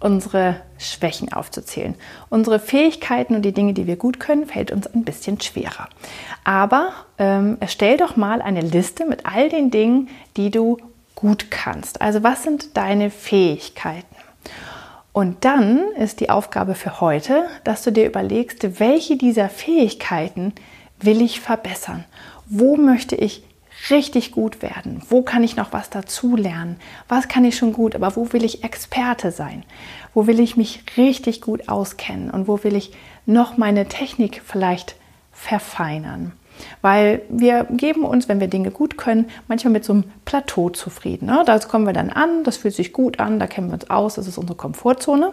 unsere Schwächen aufzuzählen. Unsere Fähigkeiten und die Dinge, die wir gut können, fällt uns ein bisschen schwerer. Aber ähm, erstell doch mal eine Liste mit all den Dingen, die du gut kannst. Also was sind deine Fähigkeiten? Und dann ist die Aufgabe für heute, dass du dir überlegst, welche dieser Fähigkeiten will ich verbessern? Wo möchte ich richtig gut werden? Wo kann ich noch was dazu lernen? Was kann ich schon gut, aber wo will ich Experte sein? Wo will ich mich richtig gut auskennen und wo will ich noch meine Technik vielleicht verfeinern? Weil wir geben uns, wenn wir Dinge gut können, manchmal mit so einem Plateau zufrieden. Ne? Da kommen wir dann an, das fühlt sich gut an, da kennen wir uns aus, das ist unsere Komfortzone.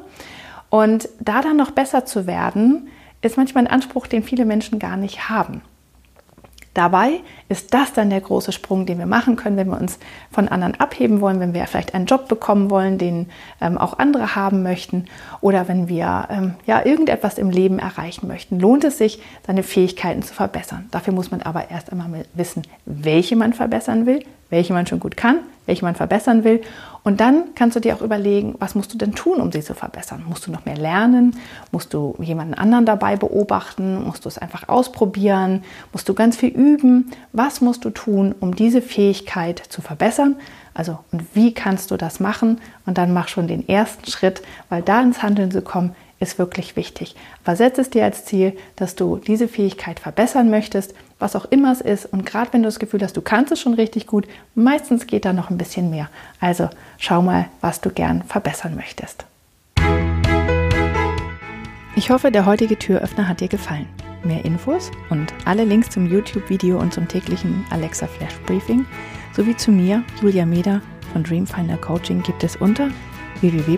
Und da dann noch besser zu werden, ist manchmal ein Anspruch, den viele Menschen gar nicht haben. Dabei ist das dann der große Sprung, den wir machen können, wenn wir uns von anderen abheben wollen, wenn wir vielleicht einen Job bekommen wollen, den ähm, auch andere haben möchten oder wenn wir ähm, ja irgendetwas im Leben erreichen möchten. Lohnt es sich, seine Fähigkeiten zu verbessern. Dafür muss man aber erst einmal wissen, welche man verbessern will, welche man schon gut kann, welche man verbessern will. Und dann kannst du dir auch überlegen, was musst du denn tun, um sie zu verbessern? Musst du noch mehr lernen? Musst du jemanden anderen dabei beobachten? Musst du es einfach ausprobieren? Musst du ganz viel üben? Was musst du tun, um diese Fähigkeit zu verbessern? Also, und wie kannst du das machen? Und dann mach schon den ersten Schritt, weil da ins Handeln zu kommen, ist wirklich wichtig. Aber setz es dir als Ziel, dass du diese Fähigkeit verbessern möchtest, was auch immer es ist. Und gerade wenn du das Gefühl hast, du kannst es schon richtig gut, meistens geht da noch ein bisschen mehr. Also schau mal, was du gern verbessern möchtest. Ich hoffe, der heutige Türöffner hat dir gefallen. Mehr Infos und alle Links zum YouTube-Video und zum täglichen Alexa Flash Briefing sowie zu mir, Julia Meder von Dreamfinder Coaching, gibt es unter www